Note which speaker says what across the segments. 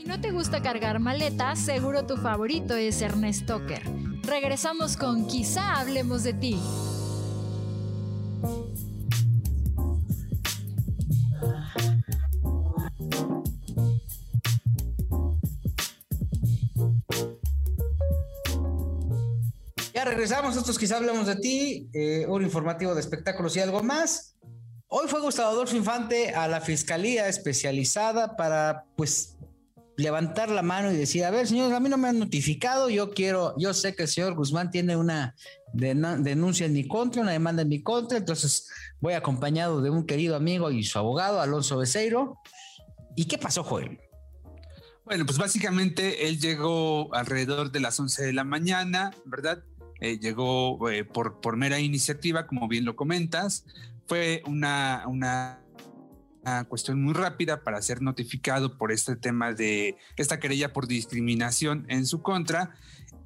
Speaker 1: Si no te gusta cargar maleta, seguro tu favorito es Ernest Toker. Regresamos con Quizá hablemos de ti.
Speaker 2: Ya regresamos, nosotros quizá hablemos de ti, eh, un informativo de espectáculos y algo más. Hoy fue Gustavo Adolfo Infante a la Fiscalía Especializada para, pues, levantar la mano y decir, a ver, señores, a mí no me han notificado, yo quiero, yo sé que el señor Guzmán tiene una denuncia en mi contra, una demanda en mi contra, entonces voy acompañado de un querido amigo y su abogado, Alonso Becerro. ¿Y qué pasó, Joel?
Speaker 3: Bueno, pues básicamente él llegó alrededor de las 11 de la mañana, ¿verdad? Eh, llegó eh, por, por mera iniciativa, como bien lo comentas. Fue una, una una cuestión muy rápida para ser notificado por este tema de esta querella por discriminación en su contra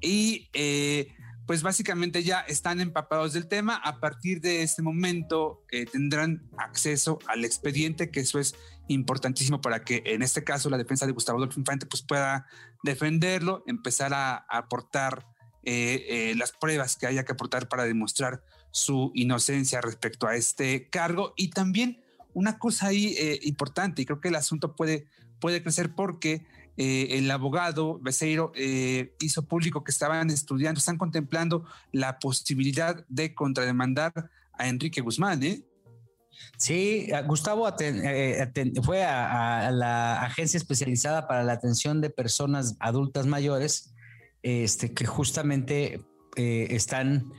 Speaker 3: y eh, pues básicamente ya están empapados del tema. A partir de este momento eh, tendrán acceso al expediente, que eso es importantísimo para que en este caso la defensa de Gustavo Adolfo Infante pues pueda defenderlo, empezar a, aportar eh, las pruebas que haya que aportar para demostrar su inocencia respecto a este cargo y también una cosa ahí eh, importante, y creo que el asunto puede, puede crecer porque eh, el abogado Becerro eh, hizo público que estaban estudiando, están contemplando la posibilidad de contrademandar a Enrique Guzmán, ¿eh?
Speaker 2: Sí, Gustavo fue a, la agencia especializada para la atención de personas adultas mayores, este, que justamente están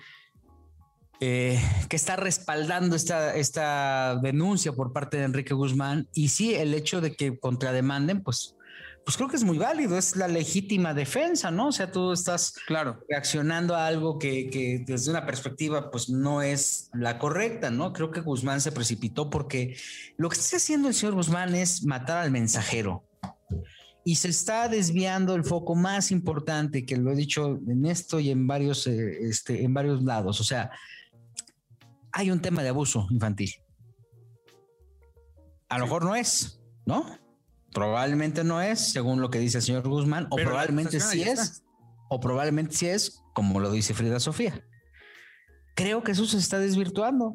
Speaker 2: eh, que está respaldando esta, esta denuncia por parte de Enrique Guzmán. Y sí, el hecho de que contrademanden, pues, pues creo que es muy válido, es la legítima defensa, ¿no? O sea, tú estás claro. reaccionando a algo que, que, desde una perspectiva, pues no es la correcta, ¿no? Creo que Guzmán se precipitó porque lo que está haciendo el señor Guzmán es matar al mensajero. Y se está desviando el foco más importante, que lo he dicho en esto y en varios, eh, este, en varios lados. O sea, hay un tema de abuso infantil. A lo mejor no es, ¿no? Probablemente no es, según lo que dice el señor Guzmán, o probablemente sí es, o probablemente sí es, como lo dice Frida Sofía. Creo que eso se está desvirtuando,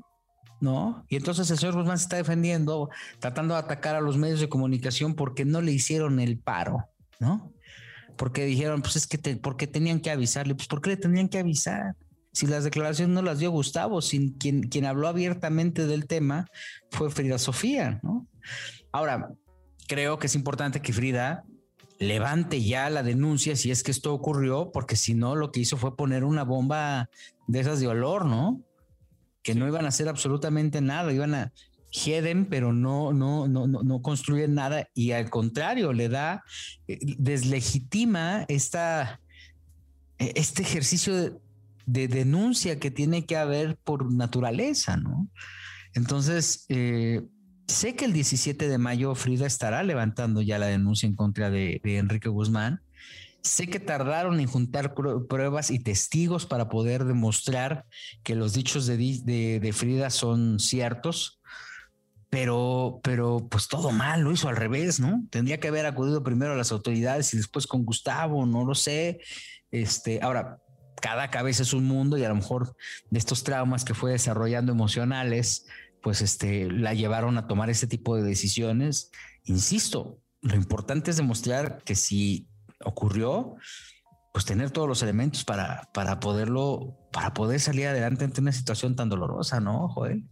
Speaker 2: ¿no? Y entonces el señor Guzmán se está defendiendo, tratando de atacar a los medios de comunicación porque no le hicieron el paro, ¿no? Porque dijeron, pues es que, porque tenían que avisarle, pues ¿por qué le tenían que avisar? Si las declaraciones no las dio Gustavo, sin quien, quien habló abiertamente del tema fue Frida Sofía, ¿no? Ahora, creo que es importante que Frida levante ya la denuncia si es que esto ocurrió, porque si no, lo que hizo fue poner una bomba de esas de olor, ¿no? Que no iban a hacer absolutamente nada, iban a heden, pero no, no, no, no, no construyen nada y al contrario, le da, eh, deslegitima esta, eh, este ejercicio de, de denuncia que tiene que haber por naturaleza, ¿no? Entonces, eh, sé que el 17 de mayo Frida estará levantando ya la denuncia en contra de, Enrique Guzmán. Sé que tardaron en juntar pruebas y testigos para poder demostrar que los dichos de, de, Frida son ciertos, pero, pero pues todo mal, lo hizo al revés, ¿no? Tendría que haber acudido primero a las autoridades y después con Gustavo, no lo sé. Este, ahora, cada cabeza es un mundo y a lo mejor de estos traumas que fue desarrollando emocionales, pues este, la llevaron a tomar ese tipo de decisiones. Insisto, lo importante es demostrar que si ocurrió, pues tener todos los elementos para, para poderlo, para poder salir adelante ante una situación tan dolorosa, ¿no, Joel?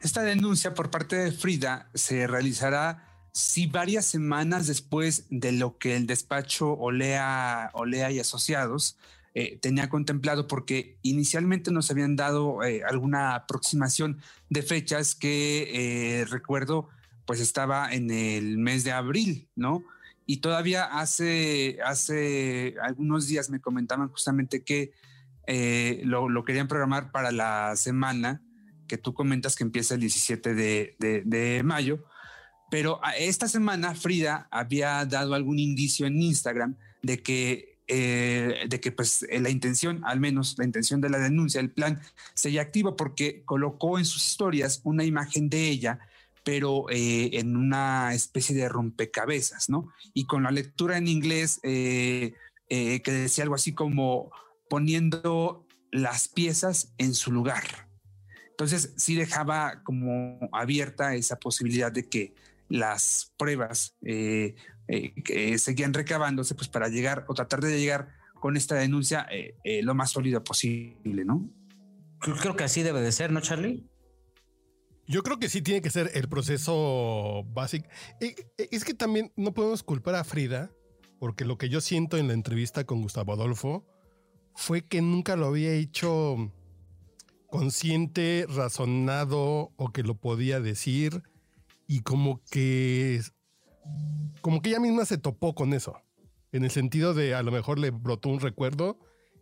Speaker 3: Esta denuncia por parte de Frida se realizará si varias semanas después de lo que el despacho Olea, Olea y Asociados eh, tenía contemplado porque inicialmente nos habían dado eh, alguna aproximación de fechas que eh, recuerdo pues estaba en el mes de abril, ¿no? Y todavía hace, hace algunos días me comentaban justamente que lo, querían programar para la semana que tú comentas que empieza el 17 de, de mayo, pero esta semana Frida había dado algún indicio en Instagram de que eh, de que pues eh, la intención, al menos la intención de la denuncia, el plan, sería activo porque colocó en sus historias una imagen de ella pero eh, en una especie de rompecabezas, ¿no? Y con la lectura en inglés que decía algo así como poniendo las piezas en su lugar. Entonces sí dejaba como abierta esa posibilidad de que las pruebas que seguían recabándose pues para llegar o tratar de llegar con esta denuncia lo más sólido posible, ¿no?
Speaker 2: Creo que así debe de ser, ¿no, Charlie?
Speaker 4: Yo creo que sí tiene que ser el proceso básico. Es que también no podemos culpar a Frida, porque lo que yo siento en la entrevista con Gustavo Adolfo fue que nunca lo había hecho consciente, razonado o que lo podía decir y como que como que ella misma se topó con eso, en el sentido de a lo mejor le brotó un recuerdo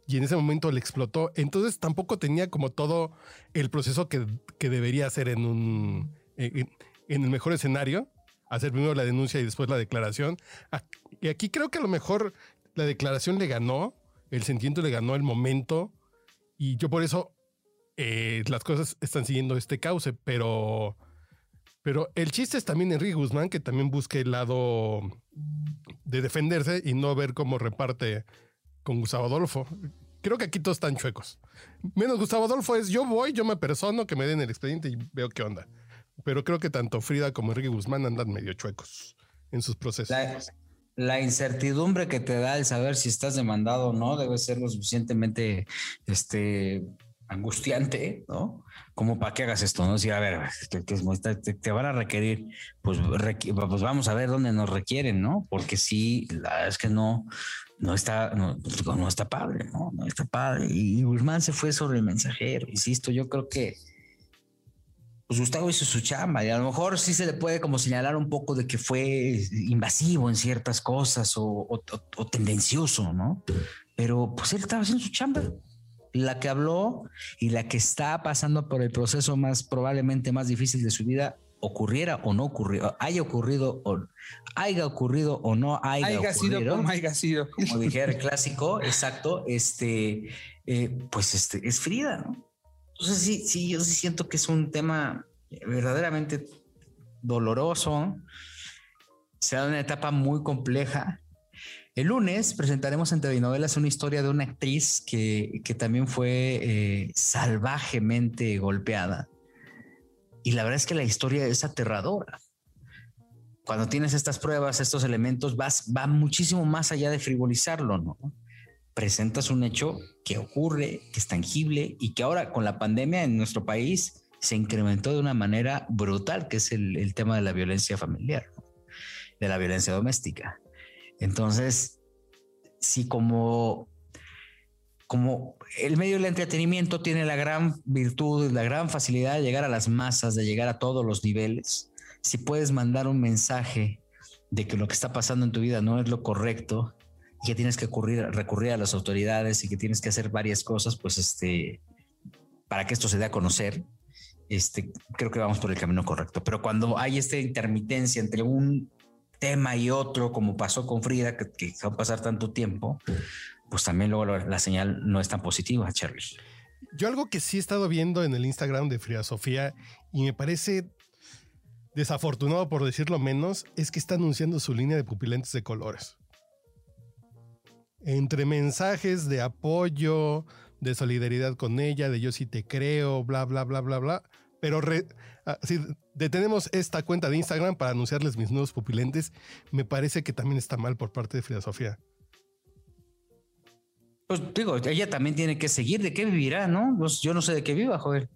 Speaker 4: y en ese momento le explotó. Entonces tampoco tenía como todo el proceso que, debería hacer en un en, el mejor escenario, hacer primero la denuncia y después la declaración. Ah, y aquí creo que a lo mejor la declaración le ganó, el sentimiento le ganó el momento y yo por eso eh, las cosas están siguiendo este cauce, pero pero el chiste es también Enrique Guzmán que también busque el lado de defenderse y no ver cómo reparte con Gustavo Adolfo. Creo que aquí todos están chuecos. Menos Gustavo Adolfo es yo voy, yo me persono, que me den el expediente y veo qué onda. Pero creo que tanto Frida como Enrique Guzmán andan medio chuecos en sus procesos.
Speaker 2: La, incertidumbre que te da el saber si estás demandado o no debe ser lo suficientemente este, angustiante, ¿no? Como para que hagas esto, ¿no? Si, a ver, te, van a requerir, pues, pues vamos a ver dónde nos requieren, ¿no? Porque sí, la es que no, no está, no, no, está padre, ¿no? No está padre. Y Guzmán se fue sobre el mensajero, insisto, yo creo que pues Gustavo hizo su chamba y a lo mejor sí se le puede como señalar un poco de que fue invasivo en ciertas cosas o, o tendencioso, ¿no? Pero pues él estaba haciendo su chamba. La que habló y la que está pasando por el proceso más probablemente más difícil de su vida ocurriera o no ocurriera, haya ocurrido o haya ocurrido o no haya,
Speaker 3: haya sido como haya sido.
Speaker 2: Como dijera el clásico, exacto, este, eh, pues este, es Frida, ¿no? Entonces sí, sí, yo sí siento que es un tema verdaderamente doloroso, se da una etapa muy compleja. El lunes presentaremos en telenovelas una historia de una actriz que, que también fue eh, salvajemente golpeada y la verdad es que la historia es aterradora. Cuando tienes estas pruebas, estos elementos, vas, va muchísimo más allá de frivolizarlo, ¿no? Presentas un hecho que ocurre, que es tangible y que ahora con la pandemia en nuestro país se incrementó de una manera brutal, que es el, tema de la violencia familiar, de la violencia doméstica. Entonces, si como como el medio del entretenimiento tiene la gran virtud, la gran facilidad de llegar a las masas, de llegar a todos los niveles, si puedes mandar un mensaje de que lo que está pasando en tu vida no es lo correcto y que tienes que recurrir a las autoridades y que tienes que hacer varias cosas, pues este, para que esto se dé a conocer, este, creo que vamos por el camino correcto. Pero cuando hay esta intermitencia entre un tema y otro, como pasó con Frida, que, que va a pasar tanto tiempo, pues también luego la señal no es tan positiva, Charlie.
Speaker 4: Yo algo que sí he estado viendo en el Instagram de Frida Sofía y me parece desafortunado por decirlo menos, es que está anunciando su línea de pupilentes de colores. Entre mensajes de apoyo, de solidaridad con ella, de yo sí te creo, bla, bla, bla, bla, bla. Pero ah, si detenemos esta cuenta de Instagram para anunciarles mis nuevos pupilentes, me parece que también está mal por parte de Frida Sofía.
Speaker 2: Pues digo, ella también tiene que seguir. ¿De qué vivirá, no? Pues, yo no sé de qué viva, joder.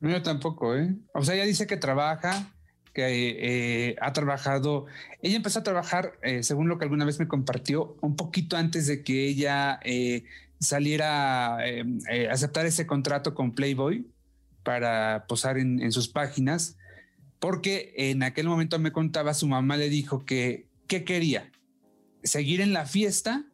Speaker 3: Yo tampoco, ¿eh? O sea, ella dice que trabaja, que eh, ha trabajado. Ella empezó a trabajar, eh, según lo que alguna vez me compartió, un poquito antes de que ella eh, saliera a aceptar ese contrato con Playboy para posar en, en, sus páginas, porque en aquel momento me contaba, su mamá le dijo que, ¿qué quería? ¿Seguir en la fiesta?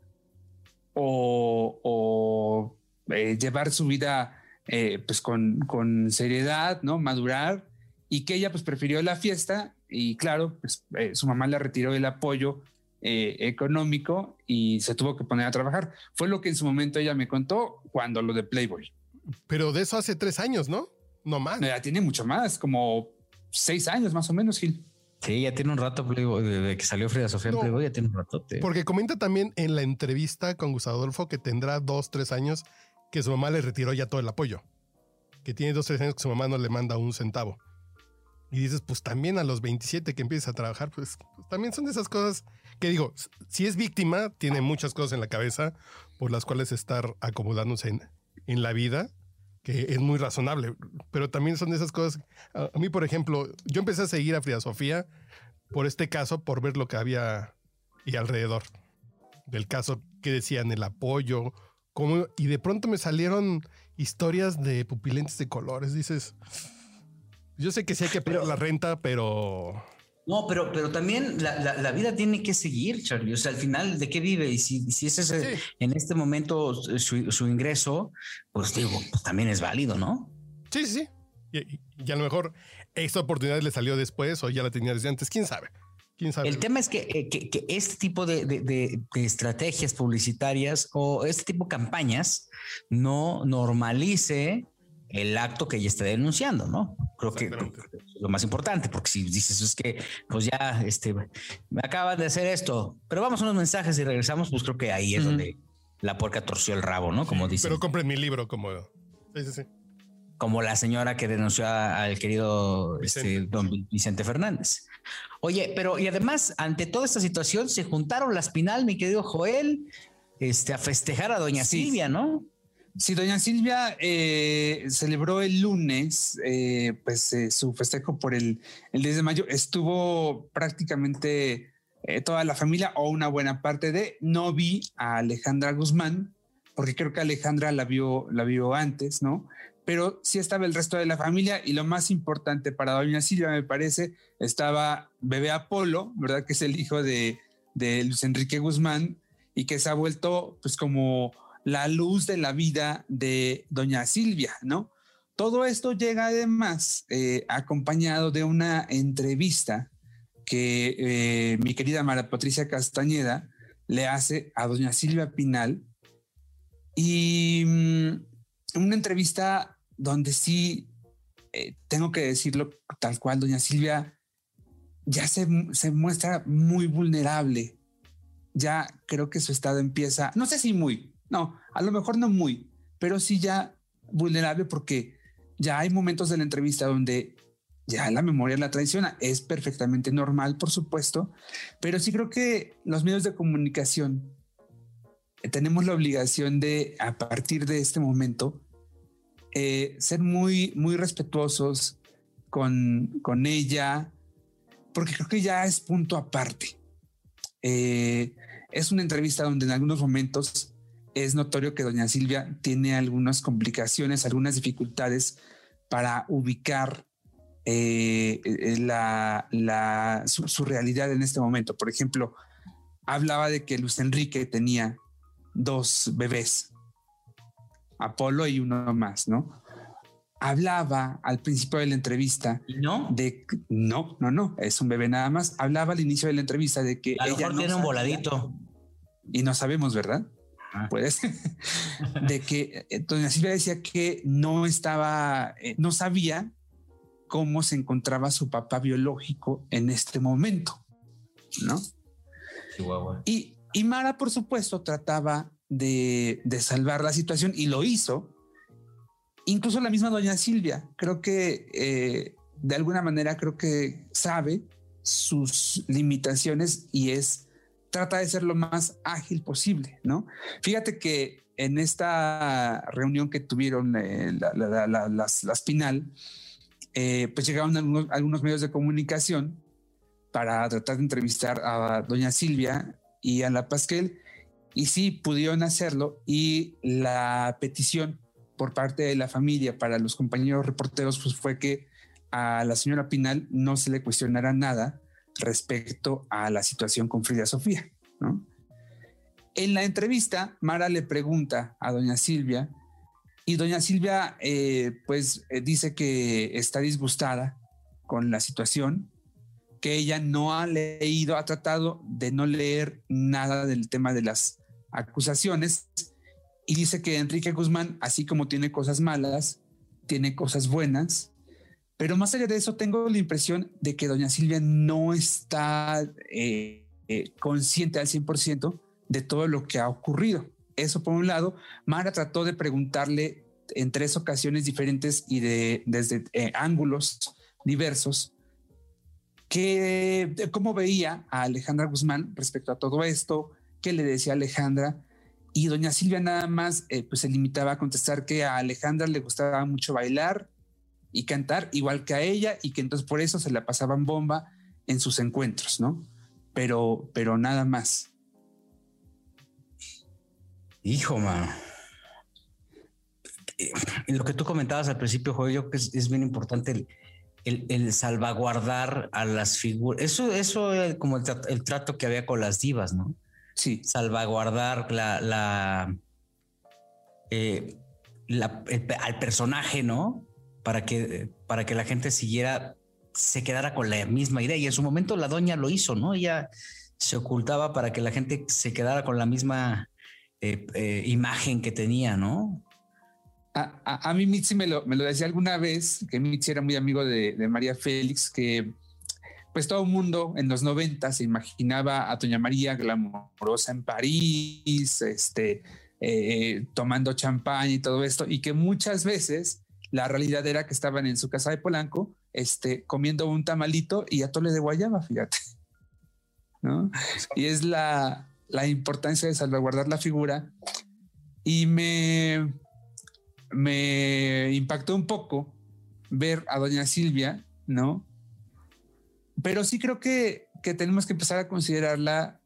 Speaker 3: o, eh, llevar su vida eh, pues con, con, seriedad, ¿no? Madurar y que ella pues prefirió la fiesta y claro, pues eh, su mamá le retiró el apoyo económico y se tuvo que poner a trabajar. Fue lo que en su momento ella me contó cuando lo de Playboy.
Speaker 4: Pero de eso hace tres años, ¿no? No más.
Speaker 3: Ya tiene mucho más, como seis años más o menos, Gil.
Speaker 2: Sí, ya tiene un rato, desde que salió Frida Sofía en ya tiene un rato.
Speaker 4: Porque comenta también en la entrevista con Gustavo Adolfo que tendrá dos, tres años que su mamá le retiró ya todo el apoyo. Que tiene dos, tres años que su mamá no le manda un centavo. Y dices, pues también a los 27 que empiezas a trabajar, pues, pues, también son de esas cosas que digo, si es víctima, tiene muchas cosas en la cabeza por las cuales estar acomodándose en, en la vida que es muy razonable, pero también son de esas cosas. A, mí, por ejemplo, yo empecé a seguir a Frida Sofía por este caso, por ver lo que había y alrededor del caso, que decían el apoyo, cómo, y de pronto me salieron historias de pupilentes de colores. Dices, yo sé que sí hay que pagar la renta, pero
Speaker 2: no, pero, pero también la, vida tiene que seguir, Charlie. O sea, al final, ¿de qué vive? Y si, si ese es en este momento su, ingreso, pues digo, pues también es válido, ¿no?
Speaker 4: Sí, sí, sí. Y, a lo mejor esta oportunidad le salió después o ya la tenía desde antes. ¿Quién sabe? ¿Quién sabe?
Speaker 2: El tema es que, eh, que, este tipo de, de, estrategias publicitarias o este tipo de campañas no normalice el acto que ella está denunciando, ¿no? Creo que es lo más importante, porque si dices es que, pues ya, este, me acaban de hacer esto, pero vamos a unos mensajes y regresamos, pues creo que ahí es donde la puerca torció el rabo, ¿no? Como dice.
Speaker 4: Pero compren mi libro, como. Sí, sí, sí.
Speaker 2: Como la señora que denunció al querido este, don Vicente Fernández. Oye, pero y además, ante toda esta situación, se juntaron las Pinal, mi querido Joel, este, a festejar a doña Silvia, ¿no?
Speaker 3: Sí, doña Silvia eh, celebró el lunes eh, pues, eh, su festejo por el, el 10 de mayo. Estuvo prácticamente toda la familia o una buena parte de. No vi a Alejandra Guzmán, porque creo que Alejandra la vio, la vio antes, ¿no? Pero sí estaba el resto de la familia y lo más importante para doña Silvia, me parece, estaba bebé Apolo, ¿verdad? Que es el hijo de, de Luis Enrique Guzmán y que se ha vuelto pues como la luz de la vida de doña Silvia, ¿no? Todo esto llega además eh, acompañado de una entrevista que eh, mi querida Mara Patricia Castañeda le hace a doña Silvia Pinal y mm, una entrevista donde sí eh, tengo que decirlo tal cual, doña Silvia ya se, se muestra muy vulnerable. Ya creo que su estado empieza, no sé si muy, no, a lo mejor no muy, pero sí ya vulnerable porque ya hay momentos de la entrevista donde ya la memoria la traiciona. Es perfectamente normal, por supuesto, pero sí creo que los medios de comunicación eh, tenemos la obligación de, a partir de este momento, eh, ser muy, muy respetuosos con, con ella, porque creo que ya es punto aparte. Eh, es una entrevista donde en algunos momentos es notorio que doña Silvia tiene algunas complicaciones, algunas dificultades para ubicar eh, eh, la, su, realidad en este momento. Por ejemplo, hablaba de que Luis Enrique tenía dos bebés, Apolo y uno más, ¿no? Hablaba al principio de la entrevista
Speaker 2: no?
Speaker 3: de no, no, no, es un bebé nada más. Hablaba al inicio de la entrevista de que
Speaker 2: ella no tiene un voladito
Speaker 3: y no sabemos, ¿verdad? Puedes, de que eh, doña Silvia decía que no estaba, eh, no sabía cómo se encontraba su papá biológico en este momento, ¿no? Y, y Mara, por supuesto, trataba de, de salvar la situación y lo hizo. Incluso la misma doña Silvia, creo que eh, de alguna manera creo que sabe sus limitaciones y es trata de ser lo más ágil posible, ¿no? Fíjate que en esta reunión que tuvieron eh, las, las, Pinal, eh, pues llegaron algunos, medios de comunicación para tratar de entrevistar a doña Silvia y a la Pasquel, y sí pudieron hacerlo, y la petición por parte de la familia para los compañeros reporteros pues fue que a la señora Pinal no se le cuestionara nada respecto a la situación con Frida Sofía. En la entrevista, Mara le pregunta a doña Silvia y doña Silvia eh, pues eh, dice que está disgustada con la situación, que ella no ha leído, ha tratado de no leer nada del tema de las acusaciones y dice que Enrique Guzmán, así como tiene cosas malas, tiene cosas buenas Pero más allá de eso, tengo la impresión de que doña Silvia no está eh, eh, consciente al 100% de todo lo que ha ocurrido. Eso por un lado, Mara trató de preguntarle en tres ocasiones diferentes y de, desde eh, ángulos diversos que, cómo veía a Alejandra Guzmán respecto a todo esto, qué le decía Alejandra. Y doña Silvia nada más pues se limitaba a contestar que a Alejandra le gustaba mucho bailar, y cantar igual que a ella y que entonces por eso se la pasaban bomba en sus encuentros, ¿no? Pero, pero nada más.
Speaker 2: Hijo, mano. Lo que tú comentabas al principio, Joel, yo creo que es, bien importante el, salvaguardar a las figuras. Eso, eso es como el, trato que había con las divas, ¿no?
Speaker 3: Sí.
Speaker 2: Salvaguardar la, la, eh, al personaje, ¿no? Para que, para que la gente siguiera, se quedara con la misma idea. Y en su momento la doña lo hizo, ¿no? Ella se ocultaba para que la gente se quedara con la misma eh, eh, imagen que tenía, ¿no?
Speaker 3: A, mí Mitzi me lo, me lo, decía alguna vez, que Mitzi era muy amigo de, María Félix, que pues todo el mundo en los 90 se imaginaba a Doña María glamorosa en París, este, eh, tomando champán y todo esto, y que muchas veces la realidad era que estaban en su casa de Polanco, este, comiendo un tamalito y atole de guayaba, fíjate. ¿No? Y es la, la importancia de salvaguardar la figura. Y me, me impactó un poco ver a doña Silvia, ¿no? Pero sí creo que, que tenemos que empezar a considerarla,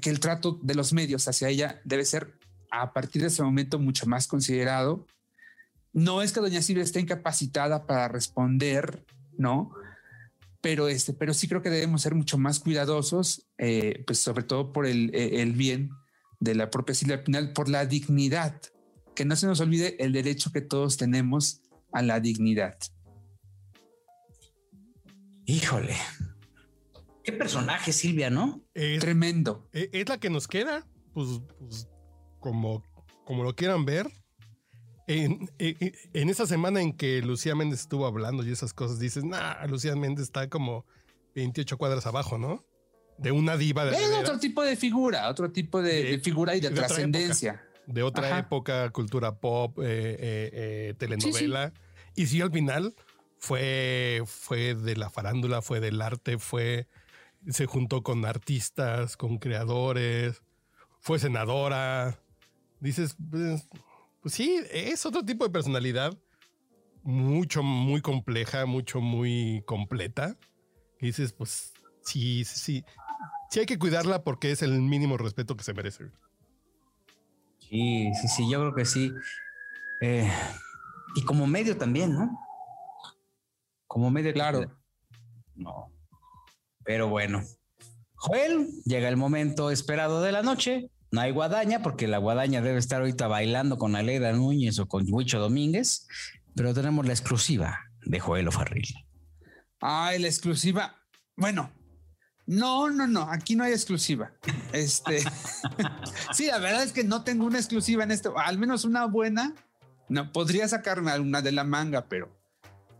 Speaker 3: que el trato de los medios hacia ella debe ser a partir de ese momento mucho más considerado no es que doña Silvia esté incapacitada para responder, ¿no? Pero, este, pero sí creo que debemos ser mucho más cuidadosos, eh, pues sobre todo por el, eh, el, bien de la propia Silvia Pinal, por la dignidad, que no se nos olvide el derecho que todos tenemos a la dignidad.
Speaker 2: Híjole, qué personaje Silvia, ¿no?
Speaker 3: Es, Tremendo.
Speaker 4: E, es la que nos queda, pues, pues como, como lo quieran ver, en, en, esa semana en que Lucía Méndez estuvo hablando y esas cosas, dices, nah, Lucía Méndez está como 28 cuadras abajo, ¿no? De una diva de.
Speaker 3: Es otro tipo de figura, otro tipo de, figura y de, trascendencia.
Speaker 4: De otra época, cultura pop, eh, eh, eh, telenovela. Y sí, al final fue, fue de la farándula, fue del arte, fue. Se juntó con artistas, con creadores, fue senadora. Dices, pues, pues sí, es otro tipo de personalidad mucho, muy compleja, mucho, muy completa. Y dices, pues sí, sí, sí hay que cuidarla porque es el mínimo respeto que se merece.
Speaker 2: Sí, sí, sí, yo creo que sí. Eh, y como medio también, ¿no? Como medio.
Speaker 3: Claro.
Speaker 2: No. Pero bueno. Joel, llega el momento esperado de la noche. No hay guadaña porque la guadaña debe estar ahorita bailando con Alegra Núñez o con Huicho Domínguez, pero tenemos la exclusiva de Joel Farril.
Speaker 3: Ay, la exclusiva. Bueno, no, no, no, aquí no hay exclusiva. Este, sí, la verdad es que no tengo una exclusiva en esto, al menos una buena. No podría sacarme alguna de la manga, pero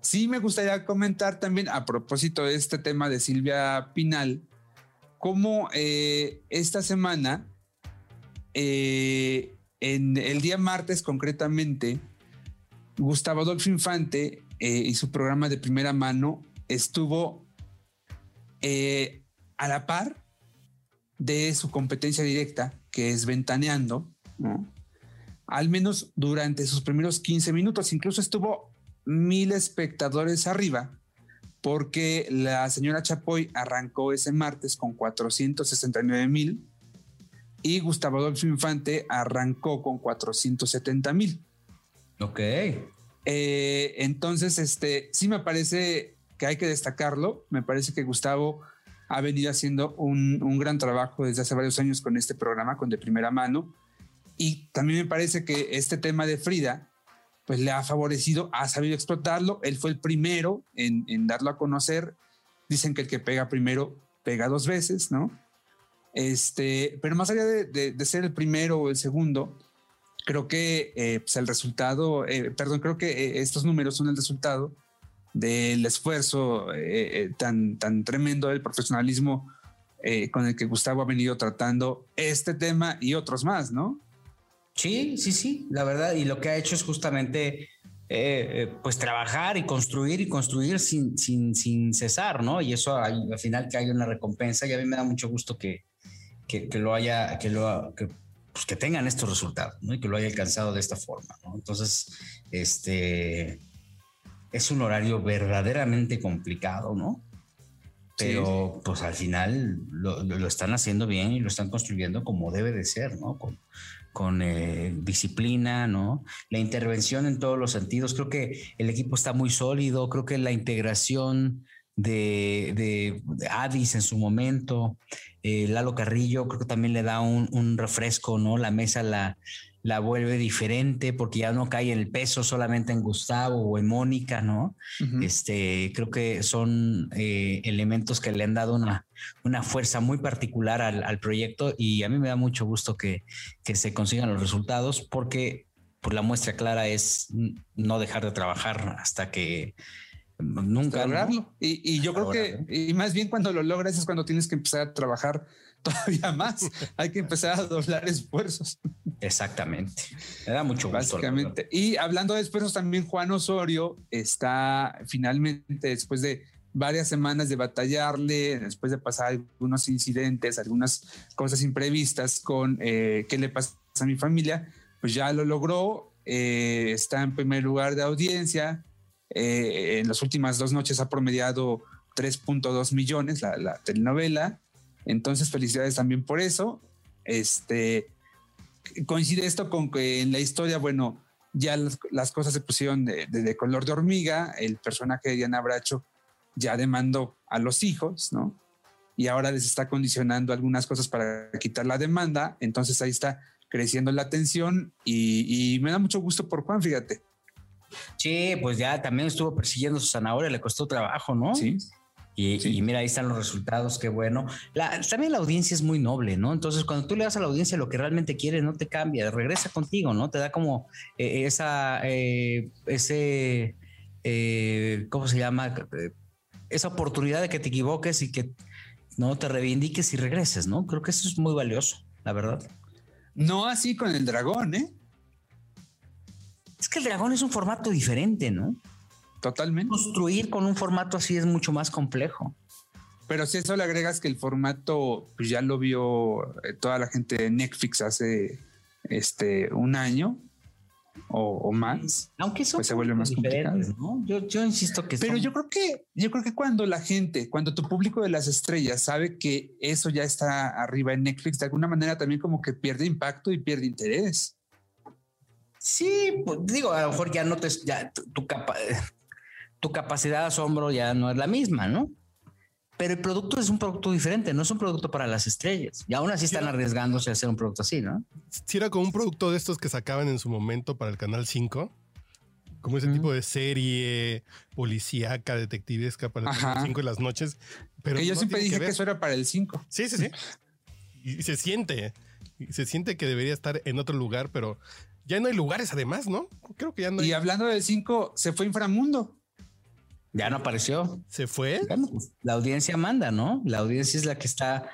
Speaker 3: sí me gustaría comentar también a propósito de este tema de Silvia Pinal, cómo eh, esta semana eh, en el día martes concretamente, Gustavo Adolfo Infante eh, y su programa de primera mano estuvo eh, a la par de su competencia directa, que es Ventaneando, al menos durante sus primeros 15 minutos, incluso estuvo mil espectadores arriba, porque la señora Chapoy arrancó ese martes con 469 mil y Gustavo Adolfo Infante arrancó con 470 mil.
Speaker 2: Ok.
Speaker 3: Eh, entonces, este, sí me parece que hay que destacarlo. Me parece que Gustavo ha venido haciendo un, un, gran trabajo desde hace varios años con este programa, con De Primera Mano. Y también me parece que este tema de Frida, pues le ha favorecido, ha sabido explotarlo. Él fue el primero en, en darlo a conocer. Dicen que el que pega primero pega dos veces, ¿no? Este, pero más allá de, ser el primero o el segundo, creo que eh, pues, el resultado, eh, perdón, creo que eh, estos números son el resultado del esfuerzo eh, eh, tan, tan tremendo del profesionalismo eh, con el que Gustavo ha venido tratando este tema y otros más, ¿no?
Speaker 2: Sí, sí, sí, la verdad, y lo que ha hecho es justamente pues trabajar y construir y construir sin, sin, sin cesar, ¿no? Y eso al, final que hay una recompensa y a mí me da mucho gusto que, que, lo haya, que lo que, pues que tengan estos resultados, ¿no? Y que lo haya alcanzado de esta forma, ¿no? Entonces, este, es un horario verdaderamente complicado, ¿no? Pero pues al final lo, están haciendo bien y lo están construyendo como debe de ser, ¿no? Con, con eh, disciplina, ¿no? La intervención en todos los sentidos. Creo que el equipo está muy sólido, creo que la integración de, de, Addis en su momento, eh, Lalo Carrillo, creo que también le da un, un refresco, ¿no? La mesa la, la vuelve diferente porque ya no cae el peso solamente en Gustavo o en Mónica, ¿no? Este, creo que son eh, elementos que le han dado una, una fuerza muy particular al, proyecto y a mí me da mucho gusto que, que se consigan los resultados porque por la muestra clara es no dejar de trabajar hasta que nunca
Speaker 3: lograrlo. Y, y, yo creo que, y más bien cuando lo logras es cuando tienes que empezar a trabajar todavía más. Hay que empezar a doblar esfuerzos.
Speaker 2: Exactamente. Me da mucho
Speaker 3: gusto. Básicamente. Y hablando de esfuerzos, también Juan Osorio está finalmente, después de varias semanas de batallarle, después de pasar algunos incidentes, algunas cosas imprevistas con eh, qué le pasa a mi familia, pues ya lo logró. Eh, está en primer lugar de audiencia. Eh, en las últimas dos noches ha promediado 3.2 millones la, la telenovela. Entonces, felicidades también por eso. Este coincide esto con que en la historia, bueno, ya las, cosas se pusieron de, color de hormiga. El personaje de Diana Bracho ya demandó a los hijos, ¿no? Y ahora les está condicionando algunas cosas para quitar la demanda. Entonces ahí está creciendo la tensión y me da mucho gusto por Juan, fíjate.
Speaker 2: Sí, pues ya también estuvo persiguiendo su zanahoria, le costó trabajo, ¿no?
Speaker 3: Sí.
Speaker 2: Y, mira, ahí están los resultados, qué bueno. también la audiencia es muy noble, ¿no? Entonces, cuando tú le das a la audiencia lo que realmente quiere, no te cambia, regresa contigo, ¿no? Te da como eh, esa, eh, ese, eh, ¿cómo se llama? Esa oportunidad de que te equivoques y que no te reivindiques y regreses, ¿no? Creo que eso es muy valioso, la verdad.
Speaker 3: No así con el dragón, ¿eh?
Speaker 2: Es que el dragón es un formato diferente, ¿no?
Speaker 3: Totalmente.
Speaker 2: Construir con un formato así es mucho más complejo.
Speaker 3: Pero si eso le agregas que el formato pues ya lo vio eh, toda la gente de Netflix hace este un año o, más,
Speaker 2: aunque eso pues se vuelve más complicado. Yo, insisto que
Speaker 3: pero yo creo que yo creo que cuando la gente, cuando tu público de las estrellas sabe que eso ya está arriba en Netflix, de alguna manera también como que pierde impacto y pierde interés.
Speaker 2: Sí, pues, digo, a lo mejor ya no te ya tu, tu capa, tu capacidad de asombro ya no es la misma, ¿no? Pero el producto es un producto diferente, no es un producto para las estrellas. Y aún así están arriesgándose a hacer un producto así, ¿no?
Speaker 4: Si era como un producto de estos que sacaban en su momento para el Canal 5, como ese tipo de serie policíaca, detectivesca para el Canal 5 en las noches.
Speaker 3: Pero yo siempre dije que, eso era para el 5.
Speaker 4: Sí, sí, sí. y se siente, se siente que debería estar en otro lugar, pero ya no hay lugares además, ¿no? Creo que ya no hay.
Speaker 3: Y hablando del 5, se fue Inframundo.
Speaker 2: Ya no apareció.
Speaker 4: ¿Se fue?
Speaker 2: Pues, la audiencia manda, ¿no? La audiencia es la que está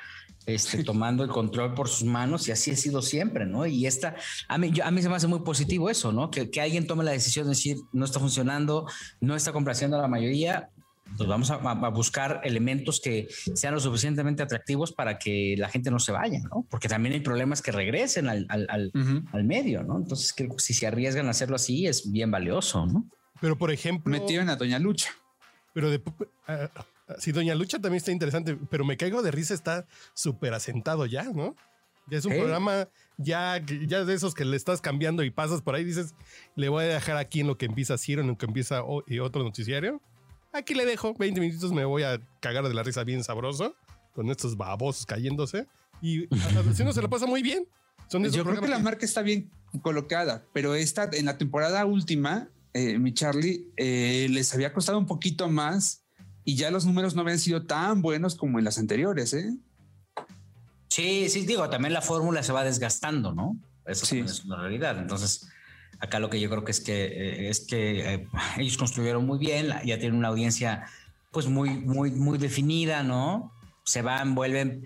Speaker 2: este, tomando el control por sus manos y así ha sido siempre, ¿no? Y esta, a mí, a mí se me hace muy positivo eso, ¿no? Que, que alguien tome la decisión de decir, no está funcionando, no está complaciendo a la mayoría, pues vamos a, buscar elementos que sean lo suficientemente atractivos para que la gente no se vaya, ¿no? Porque también hay problemas que regresen al, al, al, medio, ¿no? Entonces creo que si se arriesgan a hacerlo así es bien valioso, ¿no?
Speaker 4: Pero por ejemplo...
Speaker 3: Metieron a Doña Lucha.
Speaker 4: Pero de, uh, sí, Doña Lucha también está interesante, pero me caigo de risa, está súper asentado ya, ¿no? Ya es un programa ya, ya de esos que le estás cambiando y pasas por ahí, dices, le voy a dejar aquí en lo que empieza Ciro, en lo que empieza y otro noticiario. Aquí le dejo 20 minutos, me voy a cagar de la risa bien sabroso, con estos babosos cayéndose. Y así no se lo pasa muy bien.
Speaker 3: Yo creo que la marca está bien colocada, pero esta en la temporada última eh, mi Charlie, eh, les había costado un poquito más y ya los números no habían sido tan buenos como en las anteriores, ¿eh?
Speaker 2: Sí, sí, digo, también la fórmula se va desgastando, ¿no? Eso es una realidad. Entonces, Acá lo que yo creo que es que eh, es que eh, ellos construyeron muy bien, ya tienen una audiencia pues muy, muy, muy definida, ¿no? Se van, vuelven.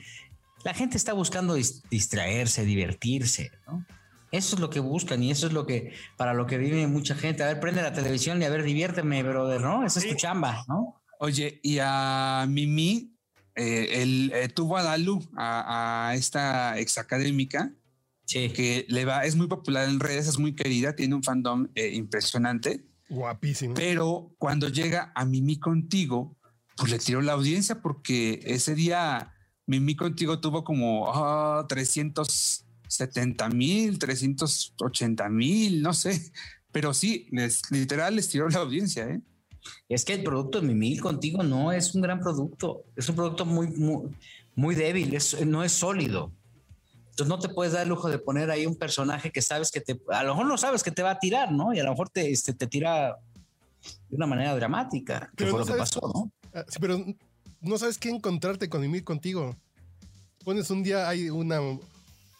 Speaker 2: La gente está buscando distraerse, divertirse, ¿no? Eso es lo que buscan y eso es lo que, para lo que vive mucha gente. A ver, prende la televisión y a ver, diviérteme, brother, ¿no? Esa es tu chamba, ¿no?
Speaker 3: Oye, y a Mimi, eh, él tuvo a Dalu, a, a esta exacadémica, Sí. Que le va, es muy popular en redes, es muy querida, tiene un fandom eh, impresionante.
Speaker 4: Guapísimo.
Speaker 3: Pero cuando llega a Mimi Contigo, pues le tiró la audiencia porque ese día Mimi Contigo tuvo como 370 ah, mil, 380 mil, no sé. Pero sí, literal les tiró la audiencia. ¿eh?
Speaker 2: Es que el producto de Mimi Contigo no es un gran producto, es un producto muy, muy, muy débil, no es sólido. Entonces no te puedes dar el lujo de poner ahí un personaje que sabes que te, a lo mejor no sabes que te va a tirar, ¿no? Y a lo mejor te, este, te tira de una manera dramática, que fue lo que pasó, ¿no?
Speaker 4: Ah, sí, pero no sabes qué encontrarte con Emil contigo. Pones un día, hay una,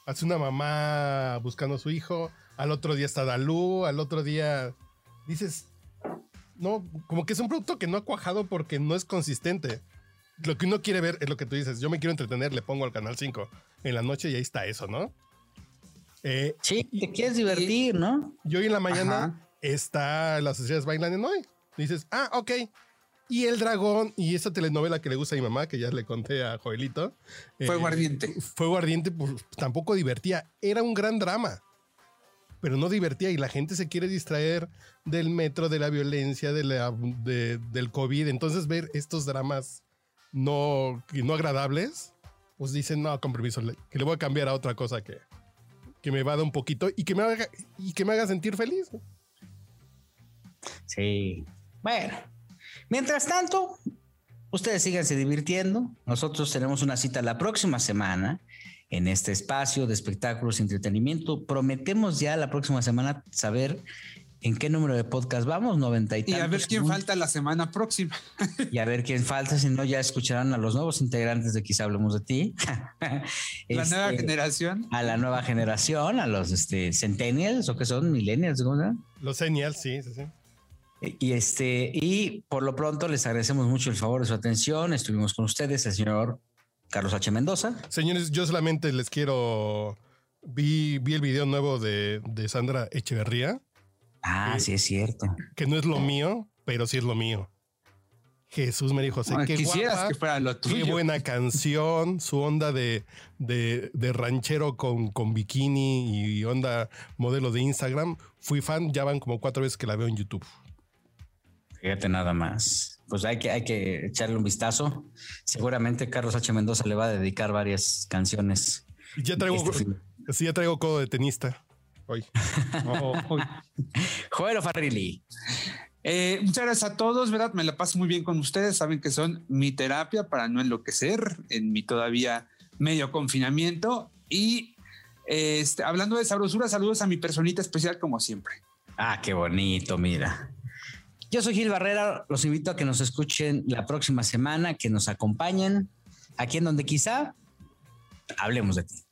Speaker 4: hace una mamá buscando a su hijo, al otro día está Dalú, al otro día dices, no, como que es un producto que no ha cuajado porque no es consistente lo que uno quiere ver es lo que tú dices. Yo me quiero entretener, le pongo al canal 5 en la noche y ahí está eso, ¿no?
Speaker 2: Eh, sí, te quieres divertir, ¿no?
Speaker 4: Y hoy en la mañana está las sociedades bailan en hoy. Dices, ah, ok. Y el dragón y esa telenovela que le gusta a mi mamá, que ya le conté a Joelito.
Speaker 3: Fue eh, guardiente.
Speaker 4: Fue guardiente, pues tampoco divertía. Era un gran drama, pero no divertía y la gente se quiere distraer del metro, de la violencia, de la, del COVID. Entonces ver estos dramas no, no agradables, pues dicen, no, compromiso, que le voy a cambiar a otra cosa que, que me vada un poquito y que me haga, y que me haga sentir feliz.
Speaker 2: Sí. Bueno, mientras tanto, ustedes síganse divirtiendo. Nosotros tenemos una cita la próxima semana en este espacio de espectáculos y entretenimiento. Prometemos ya la próxima semana saber ¿En qué número de podcast vamos? 90 y
Speaker 3: Y a ver quién falta la semana próxima.
Speaker 2: y a ver quién falta, si no ya escucharán a los nuevos integrantes de Quizá Hablemos de Ti.
Speaker 3: la nueva este, generación.
Speaker 2: A la nueva generación, a los este, centennials o que son millennials, ¿cómo se
Speaker 4: Los centennials, sí, sí, sí.
Speaker 2: Y este, y por lo pronto les agradecemos mucho el favor de su atención. Estuvimos con ustedes, el señor Carlos H. Mendoza.
Speaker 4: Señores, yo solamente les quiero. Vi, vi el video nuevo de, de Sandra Echeverría
Speaker 2: Ah, sí es cierto.
Speaker 4: Que no es lo mío, pero sí es lo mío. Jesús me dijo, sé qué
Speaker 3: quisieras que fuera lo tuyo.
Speaker 4: Qué buena canción, su onda de, de, ranchero con, con, bikini y onda modelo de Instagram. Fui fan, ya van como cuatro veces que la veo en YouTube.
Speaker 2: Fíjate nada más. Pues hay que, hay que echarle un vistazo. Seguramente Carlos H. Mendoza le va a dedicar varias canciones.
Speaker 4: Ya traigo, este ya traigo codo de tenista hoy.
Speaker 2: Joel Farrilli.
Speaker 3: Eh, muchas gracias a todos, ¿verdad? Me la paso muy bien con ustedes. Saben que son mi terapia para no enloquecer en mi todavía medio confinamiento. Y este, hablando de sabrosura, saludos a mi personita especial como siempre.
Speaker 2: Ah, qué bonito, mira. Yo soy Gil Barrera, los invito a que nos escuchen la próxima semana, que nos acompañen aquí en donde quizá hablemos de ti.